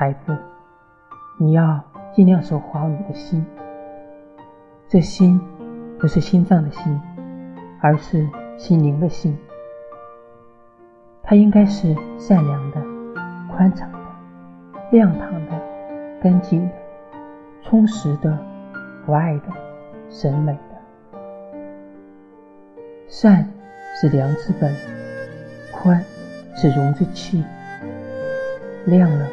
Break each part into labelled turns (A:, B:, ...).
A: 孩子，你要尽量守护好你的心。这心不是心脏的心，而是心灵的心。它应该是善良的、宽敞的、亮堂的、干净的、充实的、博爱的、审美的。善是良之本，宽是容之器，亮了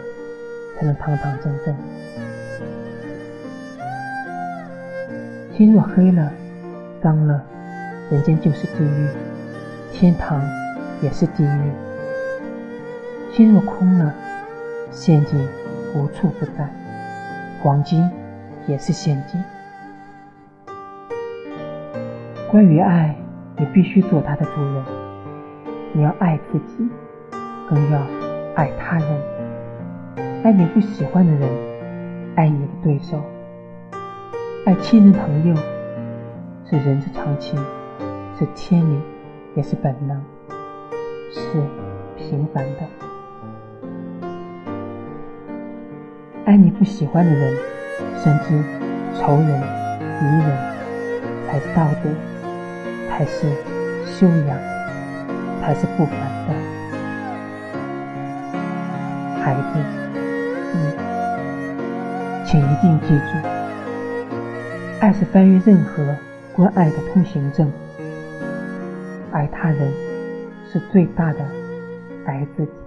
A: 才能堂堂正正。心若黑了、脏了，人间就是地狱，天堂也是地狱。心若空了，陷阱无处不在，黄金也是陷阱。关于爱，你必须做他的主人。你要爱自己，更要爱他人。爱你不喜欢的人，爱你的对手，爱亲人朋友，是人之常情，是天理，也是本能，是平凡的。爱你不喜欢的人，甚至仇人、敌人，才是道德，才是修养，才是不凡的。孩子，嗯，请一定记住，爱是翻越任何关爱的通行证。爱他人，是最大的爱自己。